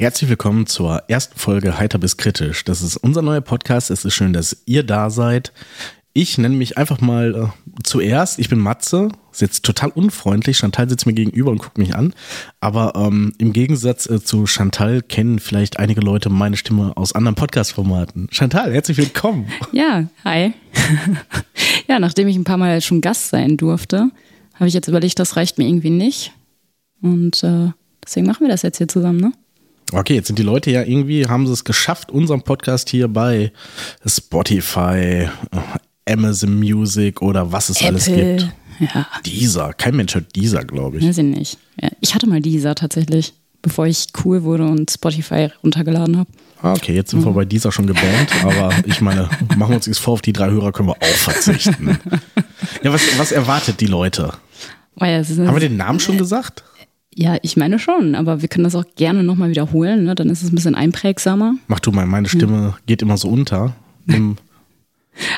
Herzlich willkommen zur ersten Folge Heiter bis kritisch. Das ist unser neuer Podcast. Es ist schön, dass ihr da seid. Ich nenne mich einfach mal äh, zuerst. Ich bin Matze, sitzt total unfreundlich. Chantal sitzt mir gegenüber und guckt mich an. Aber ähm, im Gegensatz äh, zu Chantal kennen vielleicht einige Leute meine Stimme aus anderen Podcast-Formaten. Chantal, herzlich willkommen. Ja, hi. ja, nachdem ich ein paar Mal schon Gast sein durfte, habe ich jetzt überlegt, das reicht mir irgendwie nicht. Und äh, deswegen machen wir das jetzt hier zusammen, ne? Okay, jetzt sind die Leute ja irgendwie, haben sie es geschafft, unseren Podcast hier bei Spotify, Amazon Music oder was es Apple, alles gibt. Ja. Dieser, kein Mensch hat dieser, glaube ich. Weiß ich nicht. Ja, ich hatte mal dieser tatsächlich, bevor ich cool wurde und Spotify runtergeladen habe. Ah, Okay, jetzt sind wir bei dieser schon gebannt, aber ich meine, machen wir uns nichts vor, auf die drei Hörer können wir auch verzichten. Ja, was, was erwartet die Leute? Oh ja, Haben wir den Namen schon gesagt? Ja, ich meine schon, aber wir können das auch gerne nochmal wiederholen, ne? dann ist es ein bisschen einprägsamer. Mach du mal, meine Stimme geht immer so unter.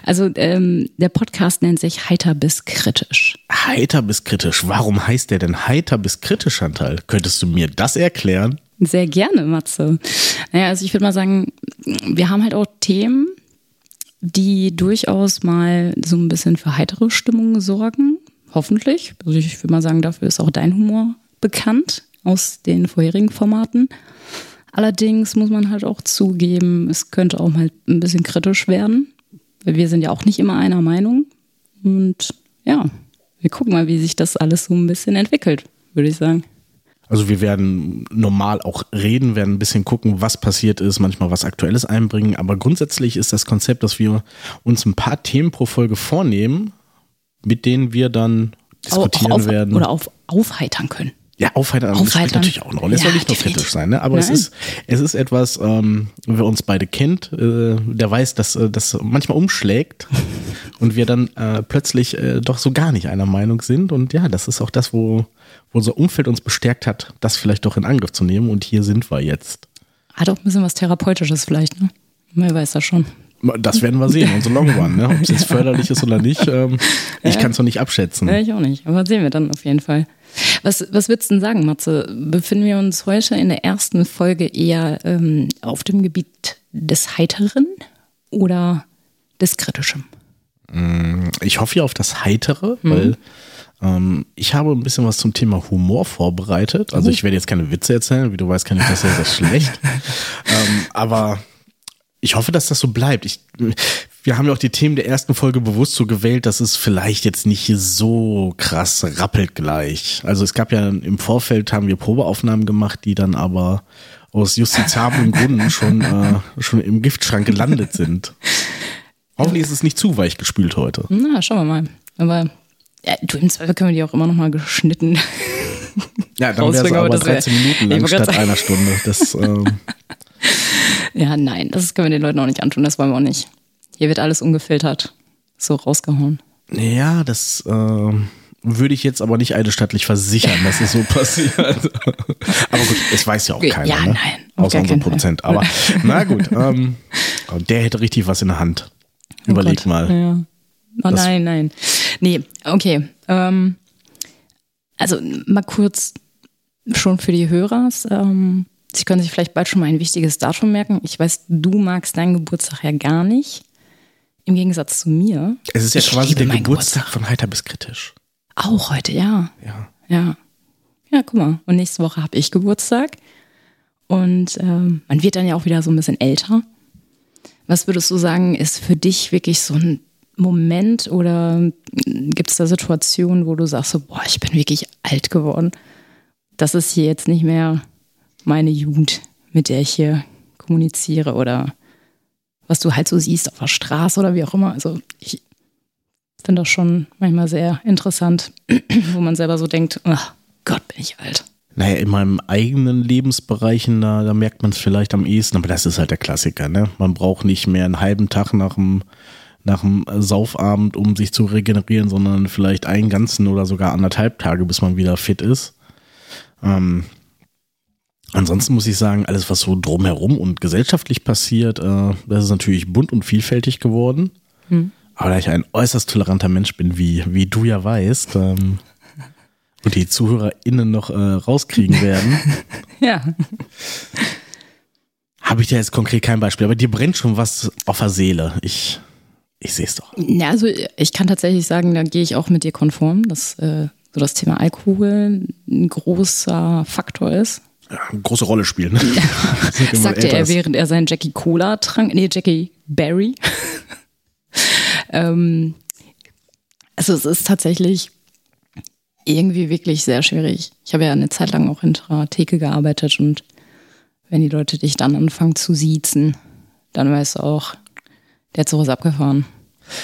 Also ähm, der Podcast nennt sich Heiter bis kritisch. heiter bis kritisch. Warum heißt der denn heiter bis kritisch, Chantal? Könntest du mir das erklären? Sehr gerne, Matze. Naja, also ich würde mal sagen, wir haben halt auch Themen, die durchaus mal so ein bisschen für heitere Stimmung sorgen. Hoffentlich. Also ich würde mal sagen, dafür ist auch dein Humor bekannt aus den vorherigen Formaten. Allerdings muss man halt auch zugeben, es könnte auch mal ein bisschen kritisch werden. Weil wir sind ja auch nicht immer einer Meinung. Und ja, wir gucken mal, wie sich das alles so ein bisschen entwickelt, würde ich sagen. Also wir werden normal auch reden, werden ein bisschen gucken, was passiert ist, manchmal was Aktuelles einbringen. Aber grundsätzlich ist das Konzept, dass wir uns ein paar Themen pro Folge vornehmen, mit denen wir dann diskutieren auf, werden. Oder auf, aufheitern können. Ja, aufheitern, das spielt Aufheitern. natürlich auch eine Rolle. Es soll Ja, nicht nur definitiv. kritisch sein, ne? aber es ist, es ist etwas, ähm, wer uns beide kennt, äh, der weiß, dass äh, das manchmal umschlägt und wir dann äh, plötzlich äh, doch so gar nicht einer Meinung sind. Und ja, das ist auch das, wo, wo unser Umfeld uns bestärkt hat, das vielleicht doch in Angriff zu nehmen. Und hier sind wir jetzt. Hat auch ein bisschen was Therapeutisches vielleicht, ne? Wer weiß das schon. Das werden wir sehen, unsere Long Run, ne? ob es jetzt förderlich ist oder nicht. Ähm, ich kann es noch nicht abschätzen. Ja, ich auch nicht. Aber sehen wir dann auf jeden Fall. Was, was würdest du denn sagen, Matze? Befinden wir uns heute in der ersten Folge eher ähm, auf dem Gebiet des Heiteren oder des Kritischen? Ich hoffe ja auf das Heitere, weil ähm, ich habe ein bisschen was zum Thema Humor vorbereitet. Also ich werde jetzt keine Witze erzählen, wie du weißt, kann ich das sehr, sehr schlecht. ähm, aber ich hoffe, dass das so bleibt. Ich, wir haben ja auch die Themen der ersten Folge bewusst so gewählt, dass es vielleicht jetzt nicht so krass rappelt gleich. Also es gab ja im Vorfeld haben wir Probeaufnahmen gemacht, die dann aber aus justiziablen Gründen schon, äh, schon im Giftschrank gelandet sind. Hoffentlich ist es nicht zu weich gespült heute. Na, schauen wir mal. Aber ja, du, im Zweifel können wir die auch immer noch mal geschnitten. Ja, dann wäre es aber aber das wär- 13 Minuten lang statt einer Stunde. Das, ähm, Ja, nein, das können wir den Leuten auch nicht antun. Das wollen wir auch nicht. Hier wird alles ungefiltert. So rausgehauen. ja, das ähm, würde ich jetzt aber nicht eidesstattlich versichern, dass es so passiert. aber gut, es weiß ja auch keiner. ja, ne? nein, Außer gar unser keinen Produzent. Aber na gut, ähm, der hätte richtig was in der Hand. Überleg Gott. mal. Ja. Oh Das- nein, nein. Nee, okay. Ähm, also mal kurz schon für die Hörer. Ähm, Sie können sich vielleicht bald schon mal ein wichtiges Datum merken. Ich weiß, du magst deinen Geburtstag ja gar nicht. Im Gegensatz zu mir. Es ist ja quasi der meinen Geburtstag von Heiter bis kritisch. Auch heute, ja. Ja. Ja. Ja, guck mal. Und nächste Woche habe ich Geburtstag. Und ähm, man wird dann ja auch wieder so ein bisschen älter. Was würdest du sagen, ist für dich wirklich so ein Moment oder gibt es da Situationen, wo du sagst, so, boah, ich bin wirklich alt geworden. Das ist hier jetzt nicht mehr meine Jugend, mit der ich hier kommuniziere oder was du halt so siehst auf der Straße oder wie auch immer. Also ich finde das schon manchmal sehr interessant, wo man selber so denkt, ach Gott, bin ich alt. Naja, in meinem eigenen Lebensbereichen, da, da merkt man es vielleicht am ehesten, aber das ist halt der Klassiker, ne? Man braucht nicht mehr einen halben Tag nach dem, nach dem Saufabend, um sich zu regenerieren, sondern vielleicht einen ganzen oder sogar anderthalb Tage, bis man wieder fit ist. Ähm, ansonsten muss ich sagen, alles, was so drumherum und gesellschaftlich passiert, äh, das ist natürlich bunt und vielfältig geworden. Aber da ich ein äußerst toleranter Mensch bin, wie, wie du ja weißt, ähm, und die ZuhörerInnen noch äh, rauskriegen werden, Ja. habe ich dir jetzt konkret kein Beispiel, aber dir brennt schon was auf der Seele. Ich, ich sehe es doch. Ja, also ich kann tatsächlich sagen, da gehe ich auch mit dir konform, dass äh, so das Thema Alkohol ein großer Faktor ist. Ja, eine große Rolle spielen. Ne? Sagte er, während er seinen Jackie Cola trank. Nee, Jackie Berry. ähm, also es ist tatsächlich irgendwie wirklich sehr schwierig. Ich habe ja eine Zeit lang auch hinter Theke gearbeitet und wenn die Leute dich dann anfangen zu siezen, dann weißt du auch, der Zug ist abgefahren.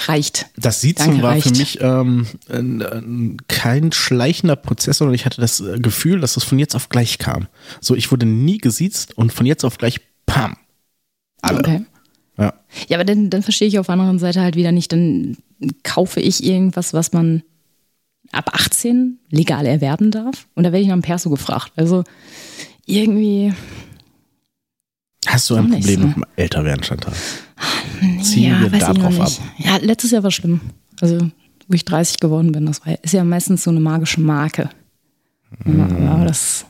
Reicht. Das Siezen Danke, war reicht. für mich ähm, ein, kein schleichender Prozess, sondern ich hatte das äh, Gefühl, dass es von jetzt auf gleich kam. So, ich wurde nie gesiezt und von jetzt auf gleich, pam. Alle. Okay. Ja. ja, aber dann, dann verstehe ich auf der anderen Seite halt wieder nicht, dann kaufe ich irgendwas, was man ab 18 legal erwerben darf. Und da werde ich nach dem Perso gefragt. Also irgendwie, Hast du ein Problem so. mit dem Älterwerden, Chantal? Ziehen ja, wir darauf ab? Ja, letztes Jahr war schlimm. Also, wo ich 30 geworden bin, das war, ist ja meistens so eine magische Marke. Mm. Aber das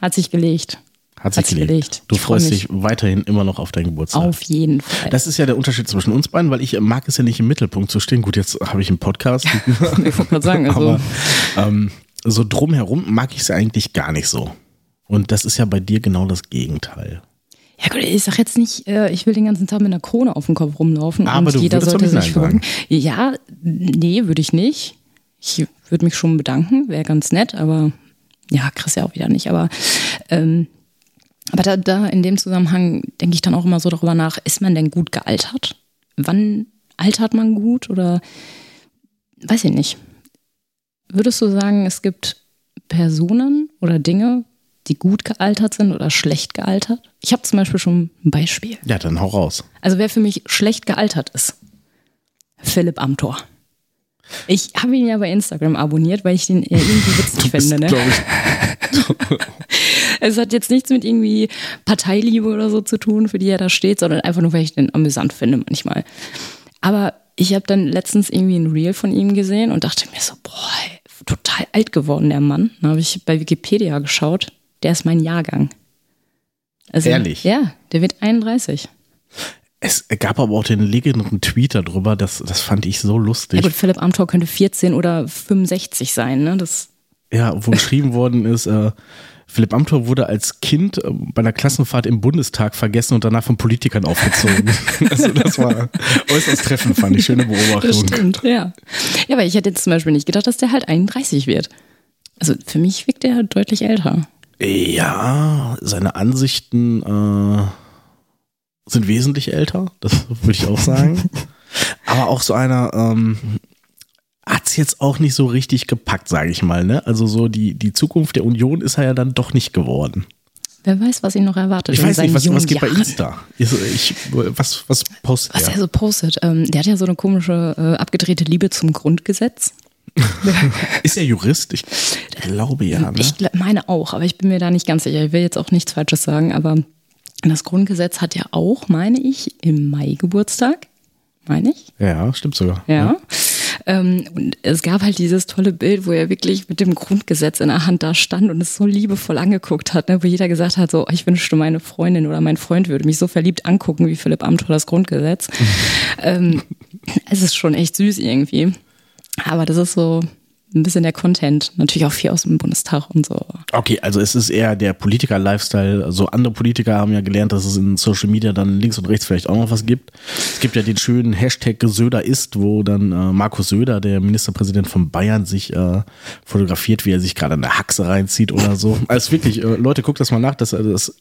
hat sich gelegt. Hat sich, hat sich gelegt. gelegt. Du ich freust dich weiterhin immer noch auf deinen Geburtstag. Auf jeden Fall. Das ist ja der Unterschied zwischen uns beiden, weil ich mag es ja nicht im Mittelpunkt zu stehen. Gut, jetzt habe ich einen Podcast. ich wollte gerade sagen, also. Aber ähm, so drumherum mag ich es eigentlich gar nicht so. Und das ist ja bei dir genau das Gegenteil. Ja gut, ich sag jetzt nicht, äh, ich will den ganzen Tag mit einer Krone auf dem Kopf rumlaufen Aber und jeder sollte sich fragen. Ja, nee, würde ich nicht. Ich würde mich schon bedanken, wäre ganz nett, aber ja, Chris ja auch wieder nicht. Aber, ähm, aber da, da in dem Zusammenhang denke ich dann auch immer so darüber nach, ist man denn gut gealtert? Wann altert man gut oder weiß ich nicht. Würdest du sagen, es gibt Personen oder Dinge, die gut gealtert sind oder schlecht gealtert? Ich habe zum Beispiel schon ein Beispiel. Ja, dann hau raus. Also wer für mich schlecht gealtert ist, Philipp Amthor. Ich habe ihn ja bei Instagram abonniert, weil ich den irgendwie witzig finde. Ne? es hat jetzt nichts mit irgendwie Parteiliebe oder so zu tun, für die er da steht, sondern einfach nur, weil ich den amüsant finde manchmal. Aber ich habe dann letztens irgendwie ein Reel von ihm gesehen und dachte mir so, boah, total alt geworden, der Mann. Dann habe ich bei Wikipedia geschaut der ist mein Jahrgang. Also, Ehrlich? Ja, der wird 31. Es gab aber auch den legendären Tweet darüber, das, das fand ich so lustig. Ja gut, Philipp Amthor könnte 14 oder 65 sein, ne? Das ja, wo geschrieben worden ist, äh, Philipp Amthor wurde als Kind äh, bei einer Klassenfahrt im Bundestag vergessen und danach von Politikern aufgezogen. also das war äußerst treffend, fand ich. Schöne Beobachtung. Das stimmt, ja. Ja, aber ich hätte jetzt zum Beispiel nicht gedacht, dass der halt 31 wird. Also für mich wirkt der deutlich älter. Ja, seine Ansichten äh, sind wesentlich älter, das würde ich auch sagen. Aber auch so einer ähm, hat es jetzt auch nicht so richtig gepackt, sage ich mal. Ne? Also so die, die Zukunft der Union ist er ja dann doch nicht geworden. Wer weiß, was ihn noch erwartet. Ich weiß nicht, was, was geht Jahren. bei Insta? Ich, ich, was, was postet was er? Was er so postet? Ähm, der hat ja so eine komische, äh, abgedrehte Liebe zum Grundgesetz. ist er Jurist? Ich glaube ja. Ne? Ich meine auch, aber ich bin mir da nicht ganz sicher. Ich will jetzt auch nichts Falsches sagen, aber das Grundgesetz hat ja auch, meine ich, im Mai Geburtstag. Meine ich? Ja, stimmt sogar. Ja. ja. Ähm, und es gab halt dieses tolle Bild, wo er wirklich mit dem Grundgesetz in der Hand da stand und es so liebevoll angeguckt hat, ne, wo jeder gesagt hat, so, ich wünschte, meine Freundin oder mein Freund würde mich so verliebt angucken wie Philipp Amthor das Grundgesetz. ähm, es ist schon echt süß irgendwie. Aber das ist so ein bisschen der Content. Natürlich auch viel aus dem Bundestag und so. Okay, also es ist eher der Politiker-Lifestyle. Also andere Politiker haben ja gelernt, dass es in Social Media dann links und rechts vielleicht auch noch was gibt. Es gibt ja den schönen Hashtag Söder ist, wo dann äh, Markus Söder, der Ministerpräsident von Bayern, sich äh, fotografiert, wie er sich gerade eine Haxe reinzieht oder so. Also wirklich, äh, Leute, guckt das mal nach. Das, also das,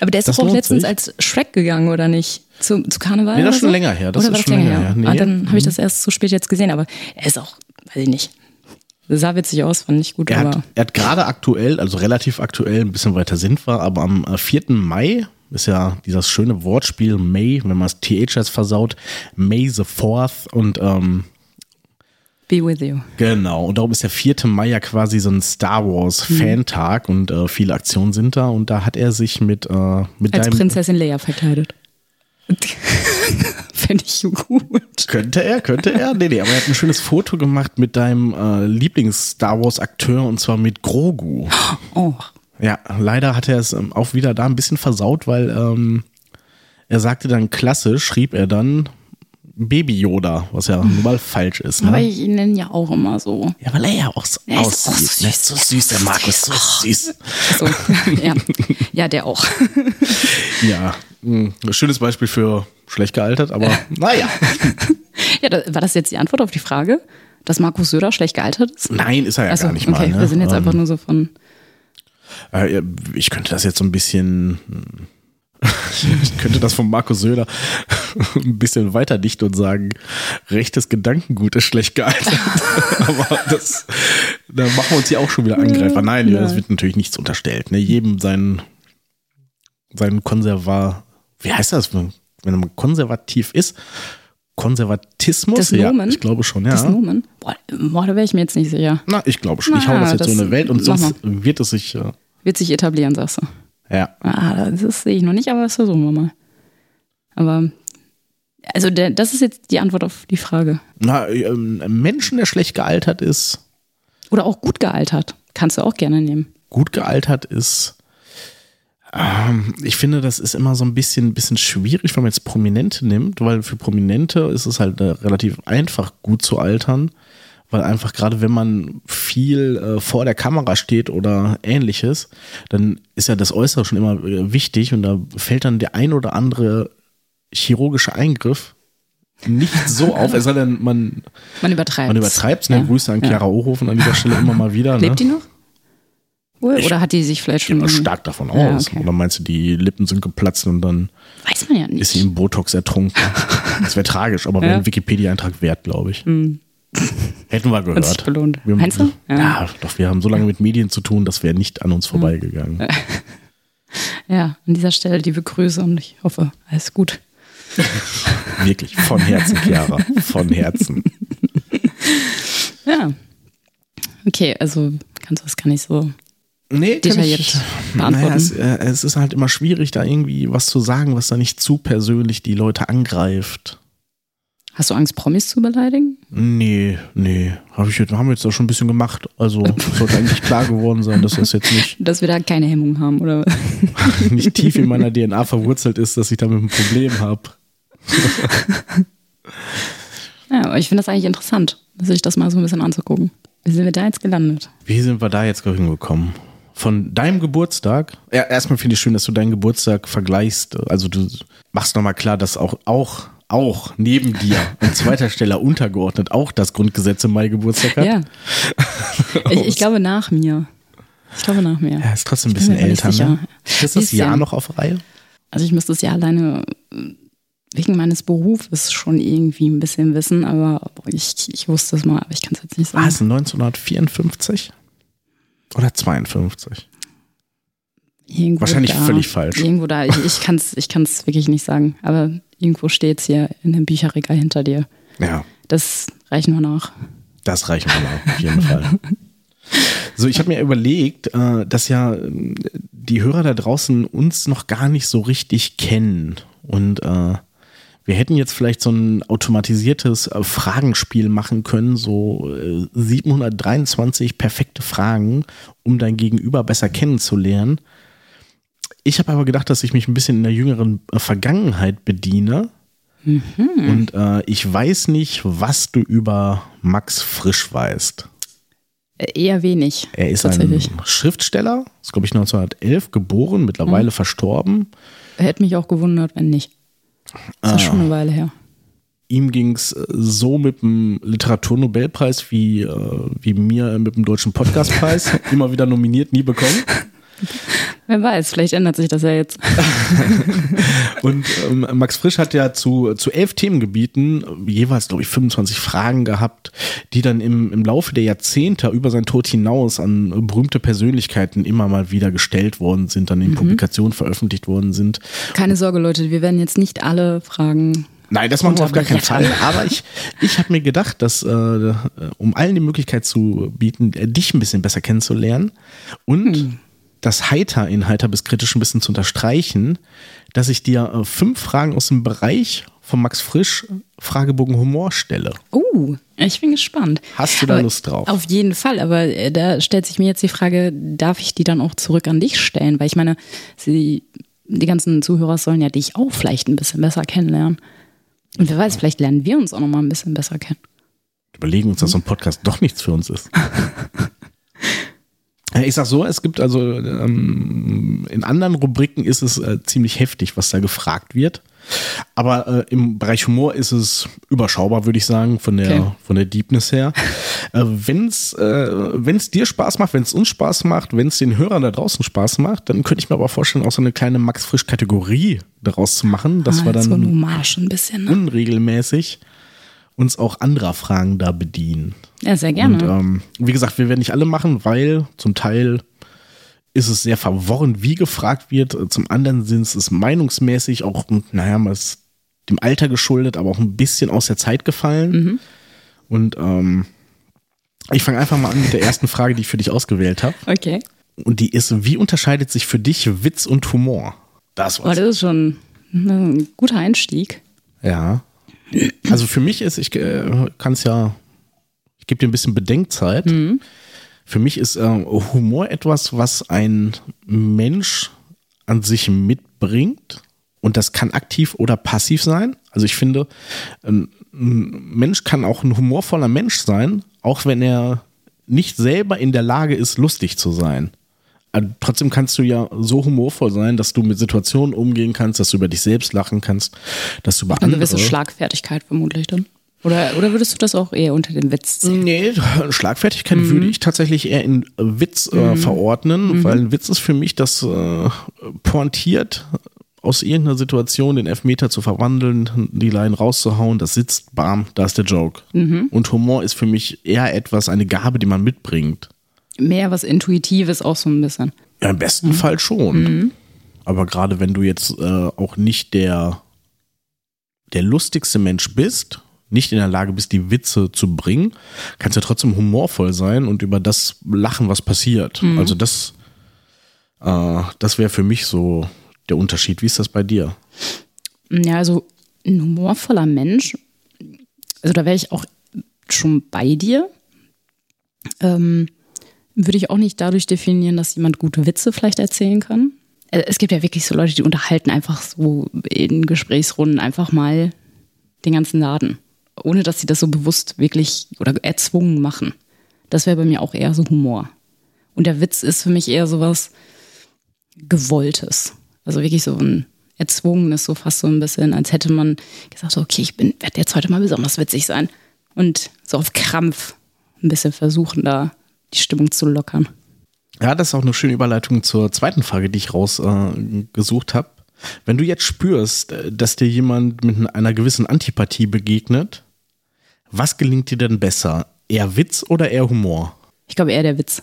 Aber der ist doch auch letztens sich. als Shrek gegangen, oder nicht? Zu, zu Karneval? Nee, das ist schon so? länger her. Das oder ist schon länger her. her? Nee. Ah, dann habe ich das erst zu spät jetzt gesehen, aber er ist auch, weiß ich nicht. Sah witzig aus, fand ich gut. Er hat, er hat gerade aktuell, also relativ aktuell, ein bisschen weiter sind wir, aber am 4. Äh, Mai ist ja dieses schöne Wortspiel May, wenn man es TH jetzt versaut, May the 4th und ähm, Be with you. Genau, und darum ist der 4. Mai ja quasi so ein Star Wars mhm. Fan-Tag und äh, viele Aktionen sind da und da hat er sich mit, äh, mit Als Prinzessin Leia verkleidet. Fände ich gut. Könnte er, könnte er. Nee, nee, aber er hat ein schönes Foto gemacht mit deinem äh, Lieblings-Star Wars-Akteur und zwar mit Grogu. Oh. Ja, leider hat er es ähm, auch wieder da ein bisschen versaut, weil ähm, Er sagte dann klasse, schrieb er dann Baby Yoda, was ja nun mal falsch ist. Ne? Aber ich ihn nenne ja auch immer so. Ja, weil er ja auch so Er ist aussieht. so ne? So süß, der Markus, so süß. so ja. ja, der auch. Ja, mh, ein schönes Beispiel für schlecht gealtert, aber naja. Ja, da, war das jetzt die Antwort auf die Frage, dass Markus Söder schlecht gealtert ist? Nein, ist er ja Also, gar nicht okay, mal. Ne? wir sind jetzt Ähm, einfach nur so von. Äh, ich könnte das jetzt so ein bisschen. Ich könnte das von Markus Söder ein bisschen weiter dichten und sagen, rechtes Gedankengut ist schlecht gealtert. Aber das, da machen wir uns hier auch schon wieder Angreifer. Nein, das wird natürlich nichts unterstellt. Ne? Jedem sein, sein Konservar, wie heißt das, wenn man konservativ ist? Konservatismus? Das ja, Nomen? ich glaube schon, ja. Das Nomen? Boah, boah da wäre ich mir jetzt nicht sicher. Na, ich glaube schon. Ich hau Na, das jetzt so in das- eine Welt und sonst wird es sich, äh, Wird sich etablieren, sagst du. Ja. Ah, das sehe ich noch nicht, aber das versuchen wir mal. Aber, also der, das ist jetzt die Antwort auf die Frage. Na, ähm, ein Menschen, der schlecht gealtert ist, Oder auch gut gealtert. Kannst du auch gerne nehmen. gut gealtert ist. Ähm, ich finde, das ist immer so ein bisschen, bisschen schwierig, wenn man jetzt Prominente nimmt, weil für Prominente ist es halt äh, relativ einfach, gut zu altern, weil einfach gerade wenn man viel äh, vor der Kamera steht oder ähnliches, dann ist ja das Äußere schon immer äh, wichtig und da fällt dann der ein oder andere chirurgische Eingriff nicht so auf, es sei denn, man, Man übertreibt man übertreibt es. Ne? Ja. Grüße an Ja. Chiara Ohofen an dieser Stelle immer mal wieder. Ne? Lebt die noch? Wohl, Ich- Oder hat die sich vielleicht Ich schon. mal stark davon Ja, aus. okay. Oder meinst du, die Lippen sind geplatzt und dann Weiß man ja nicht. ist sie im Botox ertrunken? das wäre tragisch, aber wäre Ja. ein Wikipedia-Eintrag wert, glaube ich. Hätten wir gehört. belohnt. Wir, Meinst du? Ja. Ja. doch, wir haben so lange mit Medien zu tun, das wäre nicht an uns vorbeigegangen. Ja, an dieser Stelle liebe Grüße und ich hoffe, alles gut. Wirklich, von Herzen, Chiara. Von Herzen. Ja. Okay, also kannst du das gar nicht so. Nee, Detailliert ich, beantworten. naja, es, äh, es ist halt immer schwierig, da irgendwie was zu sagen, was da nicht zu persönlich die Leute angreift. Hast du Angst, Promis zu beleidigen? Nee, nee. Hab ich jetzt, haben wir jetzt auch schon ein bisschen gemacht. Also sollte eigentlich klar geworden sein, dass das jetzt nicht, Dass wir da keine Hemmung haben, oder? nicht tief in meiner DNA verwurzelt ist, dass ich damit ein Problem habe. Ja, aber ich finde das eigentlich interessant, sich das mal so ein bisschen anzugucken. Wie sind wir da jetzt gelandet? Wie sind wir da jetzt hingekommen? Von deinem Geburtstag? Ja, erstmal finde ich schön, dass du deinen Geburtstag vergleichst. Also du machst nochmal klar, dass auch, auch, auch neben dir an zweiter Stelle untergeordnet auch das Grundgesetz im Mai Geburtstag hat. Ja. Ich, ich glaube nach mir. Ich glaube nach mir. Ja, ist trotzdem ein bisschen älter. Ne? Ist das Jahr Jahr- noch auf Reihe? Also ich müsste es ja alleine wegen meines Berufes schon irgendwie ein bisschen wissen, aber ich, ich wusste es mal, aber ich kann es jetzt nicht War sagen. es 1954? Oder 52? Irgendwo Wahrscheinlich da, völlig falsch. Irgendwo da. Ich, ich kann es ich kann's wirklich nicht sagen, aber irgendwo steht es hier in dem Bücherregal hinter dir. Ja, Das reichen wir nach. das reichen wir mal, auf jeden Fall. So, ich habe mir überlegt, äh, dass ja äh, die Hörer da draußen uns noch gar nicht so richtig kennen. Und äh, wir hätten jetzt vielleicht so ein automatisiertes Fragenspiel machen können, so äh, 723 perfekte Fragen, um dein Gegenüber besser kennenzulernen. Ich habe aber gedacht, dass ich mich ein bisschen in der jüngeren äh, Vergangenheit bediene. Und äh, ich weiß nicht, was du über Max Frisch weißt. Äh, Eher wenig. Er ist ein Schriftsteller, ist glaube ich 1911 geboren, mittlerweile Mhm. verstorben. Hätte mich auch gewundert, wenn nicht. Ist ja schon eine Weile her. Ihm ging es so mit dem Literaturnobelpreis wie, äh, wie mir mit dem Deutschen Podcastpreis. Immer wieder nominiert, nie bekommen. Wer weiß, vielleicht ändert sich das ja jetzt. Und ähm, Max Frisch hat ja zu, zu elf Themengebieten äh, jeweils, glaube ich, 25 Fragen gehabt, die dann im, im Laufe der Jahrzehnte über sein Tod hinaus an berühmte Persönlichkeiten immer mal wieder gestellt worden sind, dann in Publikationen veröffentlicht worden sind. Keine Sorge, Leute, wir werden jetzt nicht alle Fragen. Nein, das machen wir auf gar keinen Fall. Aber ich, ich habe mir gedacht, dass, äh, um allen die Möglichkeit zu bieten, äh, dich ein bisschen besser kennenzulernen und das Heiter in Heiter bis kritisch ein bisschen zu unterstreichen, dass ich dir äh, fünf Fragen aus dem Bereich von Max Frisch Fragebogen Humor stelle. Oh, ich bin gespannt. Hast du da Aber Lust drauf? Auf jeden Fall, aber äh, da stellt sich mir jetzt die Frage, darf ich die dann auch zurück an dich stellen? Weil ich meine, sie die ganzen Zuhörer sollen ja dich auch vielleicht ein bisschen besser kennenlernen. Und wer weiß, vielleicht lernen wir uns auch noch mal ein bisschen besser kennen. Überlegen uns, dass so ein Podcast doch nichts für uns ist. Ich sag so, es gibt also ähm, in anderen Rubriken ist es äh, ziemlich heftig, was da gefragt wird. Aber äh, im Bereich Humor ist es überschaubar, würde ich sagen, von der, Okay. von der Deepness her. Äh, wenn es äh, wenn's dir Spaß macht, wenn es uns Spaß macht, wenn es den Hörern da draußen Spaß macht, dann könnte ich mir aber vorstellen, auch so eine kleine Max-Frisch-Kategorie daraus zu machen, dass Ah, wir so eine dann Hommage ein bisschen. Ne? unregelmäßig uns auch anderer Fragen da bedienen. Ja, sehr gerne. Und ähm, wie gesagt, wir werden nicht alle machen, weil zum Teil ist es sehr verworren, wie gefragt wird. Zum anderen sind es meinungsmäßig auch, naja, mal ist dem Alter geschuldet, aber auch ein bisschen aus der Zeit gefallen. Und ähm, ich fange einfach mal an mit der ersten Frage, die ich für dich ausgewählt habe. okay. Und die ist, wie unterscheidet sich für dich Witz und Humor? Das Oh, war's. das ist schon ein guter Einstieg. Ja. Also für mich ist, ich äh, kann es ja, ich gebe dir ein bisschen Bedenkzeit. Für mich ist äh, Humor etwas, was ein Mensch an sich mitbringt. Und das kann aktiv oder passiv sein. Also ich finde, ein Mensch kann auch ein humorvoller Mensch sein, auch wenn er nicht selber in der Lage ist, lustig zu sein. Aber trotzdem kannst du ja so humorvoll sein, dass du mit Situationen umgehen kannst, dass du über dich selbst lachen kannst, dass du über Eine andere... gewisse Schlagfertigkeit vermutlich dann. Oder, oder würdest du das auch eher unter den Witz ziehen? Nee, Schlagfertigkeit würde ich tatsächlich eher in Witz äh, verordnen, weil ein Witz ist für mich das äh, pointiert aus irgendeiner Situation den Elfmeter zu verwandeln, die Line rauszuhauen, das sitzt, bam, da ist der Joke. Und Humor ist für mich eher etwas, eine Gabe, die man mitbringt. Mehr was Intuitives auch so ein bisschen. Ja, im besten Fall schon. Aber gerade wenn du jetzt äh, auch nicht der, der lustigste Mensch bist, nicht in der Lage bist, die Witze zu bringen, kannst du trotzdem humorvoll sein und über das lachen, was passiert. Also das, äh, das wäre für mich so der Unterschied. Wie ist das bei dir? Ja, also ein humorvoller Mensch, also da wäre ich auch schon bei dir. Ähm, würde ich auch nicht dadurch definieren, dass jemand gute Witze vielleicht erzählen kann. Äh, Es gibt ja wirklich so Leute, die unterhalten einfach so in Gesprächsrunden einfach mal den ganzen Laden, ohne dass sie das so bewusst wirklich oder erzwungen machen. Das wäre bei mir auch eher so Humor. Und der Witz ist für mich eher sowas Gewolltes. Also wirklich so ein erzwungenes, so fast so ein bisschen, als hätte man gesagt, okay, ich werde jetzt heute mal besonders witzig sein. Und so auf Krampf ein bisschen versuchen, da die Stimmung zu lockern. Ja, das ist auch eine schöne Überleitung zur zweiten Frage, die ich rausgesucht äh, habe. Wenn du jetzt spürst, äh, dass dir jemand mit einer gewissen Antipathie begegnet, was gelingt dir denn besser? Eher Witz oder eher Humor? Ich glaube eher der Witz.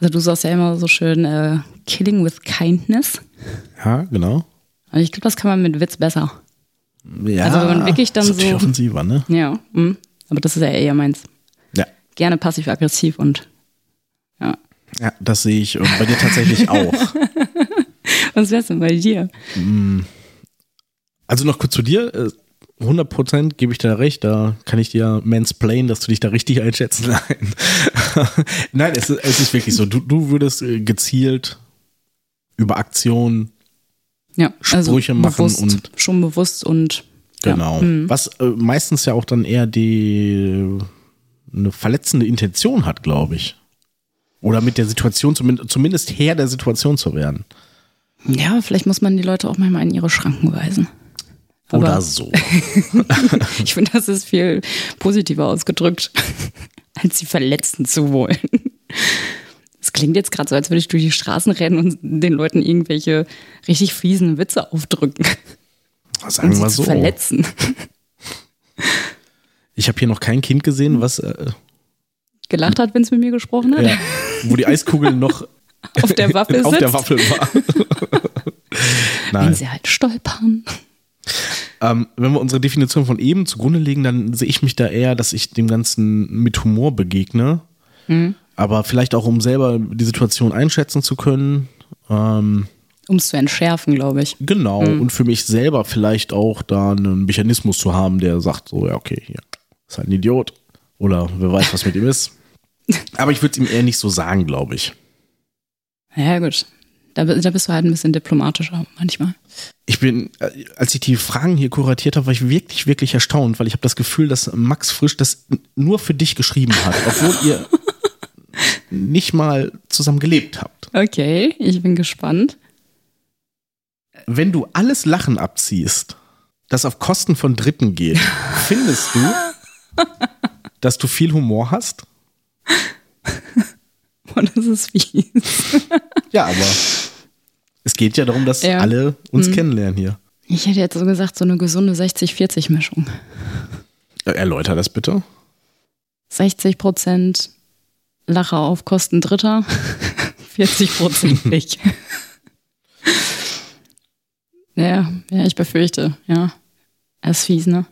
Also du sagst ja immer so schön, äh, killing with kindness. Ja, genau. Und ich glaube, das kann man mit Witz besser. Ja, Also wenn man wirklich dann so- offensiver, ne? Ja, mm. aber das ist ja eher meins. Ja. Gerne passiv-aggressiv und ja. Ja, das sehe ich äh, bei dir tatsächlich auch. Was wär's denn bei dir? Also noch kurz zu dir. äh, 100% gebe ich dir recht, da kann ich dir mansplain, dass du dich da richtig einschätzt. Nein, Nein es, ist- es ist wirklich so. Du, du würdest äh, gezielt über Aktionen, Ja, also Sprüche machen bewusst, und- schon bewusst und genau, was äh, meistens ja auch dann eher die eine verletzende Intention hat, glaube ich. Oder mit der Situation, zumindest, zumindest Herr der Situation zu werden. Ja, vielleicht muss man die Leute auch manchmal in ihre Schranken weisen. Aber Oder so. ich finde, das ist viel positiver ausgedrückt, als sie verletzen zu wollen. Es klingt jetzt gerade so, als würde ich durch die Straßen rennen und den Leuten irgendwelche richtig fiesen Witze aufdrücken, um Sagen wir zu so. verletzen. Ich habe hier noch kein Kind gesehen, was äh, Gelacht hat, wenn es mit mir gesprochen hat. ja, wo die Eiskugel noch Auf der Waffel auf der Waffel war. Wenn Nein. sie halt stolpern. Ähm, wenn wir unsere Definition von eben zugrunde legen, dann sehe ich mich da eher, dass ich dem Ganzen mit Humor begegne. Mhm. Aber vielleicht auch, um selber die Situation einschätzen zu können. Ähm, Um es zu entschärfen, glaube ich. genau. Und für mich selber vielleicht auch da einen Mechanismus zu haben, der sagt, so, ja, okay, hier ist halt ein Idiot. Oder wer weiß, was mit ihm ist. Aber ich würde es ihm eher nicht so sagen, glaube ich. Ja, gut. Da, da bist du halt ein bisschen diplomatischer manchmal. Ich bin, äh, als ich die Fragen hier kuratiert habe, war ich wirklich, wirklich erstaunt, weil ich habe das Gefühl, dass Max Frisch das nur für dich geschrieben hat, obwohl ihr nicht mal zusammen gelebt habt. Okay, ich bin gespannt. Wenn du alles Lachen abziehst, das auf Kosten von Dritten geht, findest du, dass du viel Humor hast? Und das ist fies. Ja, aber es geht ja darum, dass Ja. alle uns kennenlernen hier. Ich hätte jetzt so gesagt, so eine gesunde 60-40-Mischung. Äh, Erläuter das bitte. 60 Prozent Lacher auf Kosten Dritter, 40 Prozent ich. ja, ja, ich befürchte, ja. Das ist fies, ne?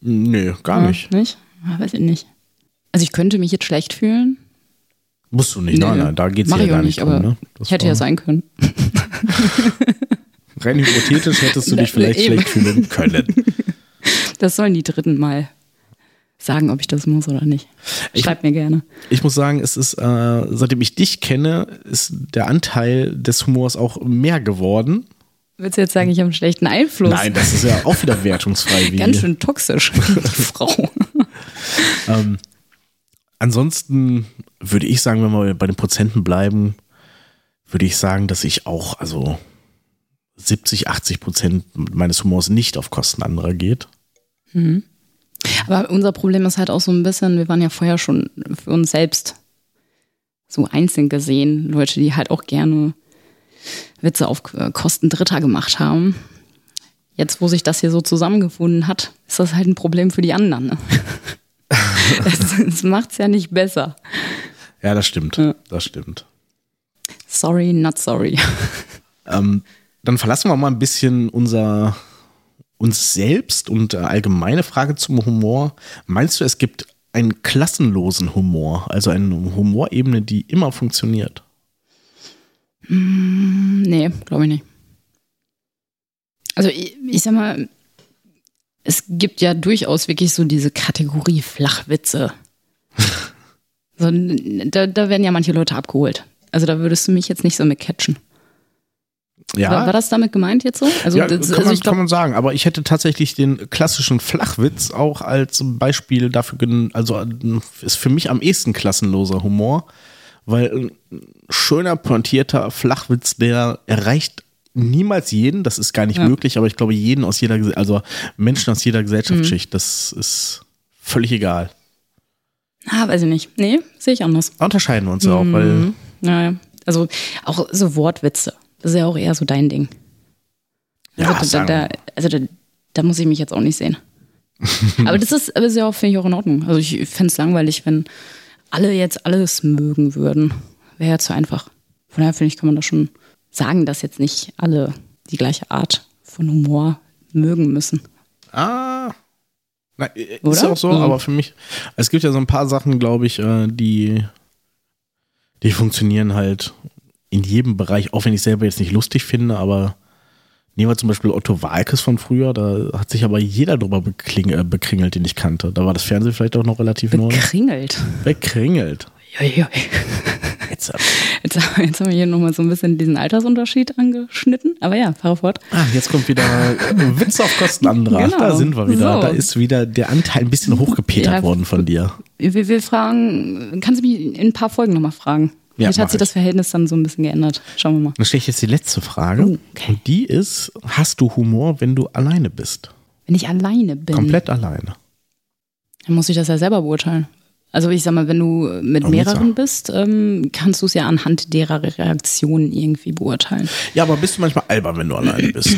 Nö, gar Ja, nicht. Nicht? Ja, weiß ich nicht. Also ich könnte mich jetzt schlecht fühlen. Musst du nicht. Nein, Nö. nein, da geht es ja ich gar nicht nicht, drum. Ne? Hätte ja sein können. Rein hypothetisch hättest du dich vielleicht eben. schlecht fühlen können. Das sollen die Dritten mal sagen, ob ich das muss oder nicht. Schreib mir gerne. Ich muss sagen, es ist, äh, seitdem ich dich kenne, ist der Anteil des Humors auch mehr geworden. Willst du jetzt sagen, ich habe einen schlechten Einfluss? Nein, das ist ja auch wieder wertungsfrei. Wie Ganz schön toxisch, die Frau. Ansonsten würde ich sagen, wenn wir bei den Prozenten bleiben, würde ich sagen, dass ich auch, also 70, 80 Prozent meines Humors nicht auf Kosten anderer geht. Aber unser Problem ist halt auch so ein bisschen, wir waren ja vorher schon für uns selbst so einzeln gesehen, Leute, die halt auch gerne Witze auf äh, Kosten Dritter gemacht haben. Jetzt, wo sich das hier so zusammengefunden hat, ist das halt ein Problem für die anderen. Ne? das das macht es ja nicht besser. Ja, das stimmt. Ja. Das stimmt. Sorry, not sorry. Ähm, dann verlassen wir mal ein bisschen unser uns selbst und äh, allgemeine Frage zum Humor. Meinst du, es gibt einen klassenlosen Humor, also eine Humorebene, die immer funktioniert? Nee, glaube ich nicht. Also ich, ich sag mal, es gibt ja durchaus wirklich so diese Kategorie Flachwitze. so, da, da werden ja manche Leute abgeholt. Also da würdest du mich jetzt nicht so mit catchen. Ja, War, war das damit gemeint jetzt so? Also, ja das, kann, also man, ich kann glaube, man sagen. Aber ich hätte tatsächlich den klassischen Flachwitz auch als Beispiel dafür, gen- also äh, ist für mich am ehesten klassenloser Humor, weil ein schöner, pointierter Flachwitz, der erreicht niemals jeden, das ist gar nicht Ja. möglich, aber ich glaube jeden aus jeder, also Menschen aus jeder Mhm. Gesellschaftsschicht, das ist völlig egal. ah, weiß ich nicht. Nee, sehe ich anders. Da unterscheiden wir uns ja auch, Mhm. weil Naja, also auch so Wortwitze. Das ist ja auch eher so dein Ding. Ja, also, da, sagen da, also da, da muss ich mich jetzt auch nicht sehen. aber das ist, aber das ist ja auch, finde ich, auch in Ordnung. Also ich fände es langweilig, wenn alle jetzt alles mögen würden. Wäre ja zu einfach. Von daher finde ich, kann man das schon sagen, dass jetzt nicht alle die gleiche Art von Humor mögen müssen. Ah. Na, ist Oder? ja auch so, Mhm. aber für mich, es gibt ja so ein paar Sachen, glaube ich, äh, die, die funktionieren halt in jedem Bereich, auch wenn ich selber jetzt nicht lustig finde, aber nehmen wir zum Beispiel Otto Walkes von früher, da hat sich aber jeder drüber äh, bekringelt, den ich kannte. Da war das Fernsehen vielleicht auch noch relativ neu. Bekringelt. Bekringelt. Juiui. Jetzt, Jetzt, jetzt haben wir hier nochmal so ein bisschen diesen Altersunterschied angeschnitten. Aber ja, fahre fort. ah, jetzt kommt wieder Witz auf Kosten anderer. Genau. Da sind wir wieder. So. Da ist wieder der Anteil ein bisschen hochgepetert Ja, worden von dir. Wir, wir fragen, kannst du mich in ein paar Folgen nochmal fragen? Ja, Vielleicht hat sich ich. das Verhältnis dann so ein bisschen geändert. Schauen wir mal. Dann stelle ich jetzt die letzte Frage. Oh, okay. Und die ist: Hast du Humor, wenn du alleine bist? Wenn ich alleine bin, Komplett alleine. dann muss ich das ja selber beurteilen. Also ich sag mal, wenn du mit jetzt mehreren bist, ähm, kannst du es ja anhand derer Reaktionen irgendwie beurteilen. Ja, aber bist du manchmal albern, wenn du alleine bist?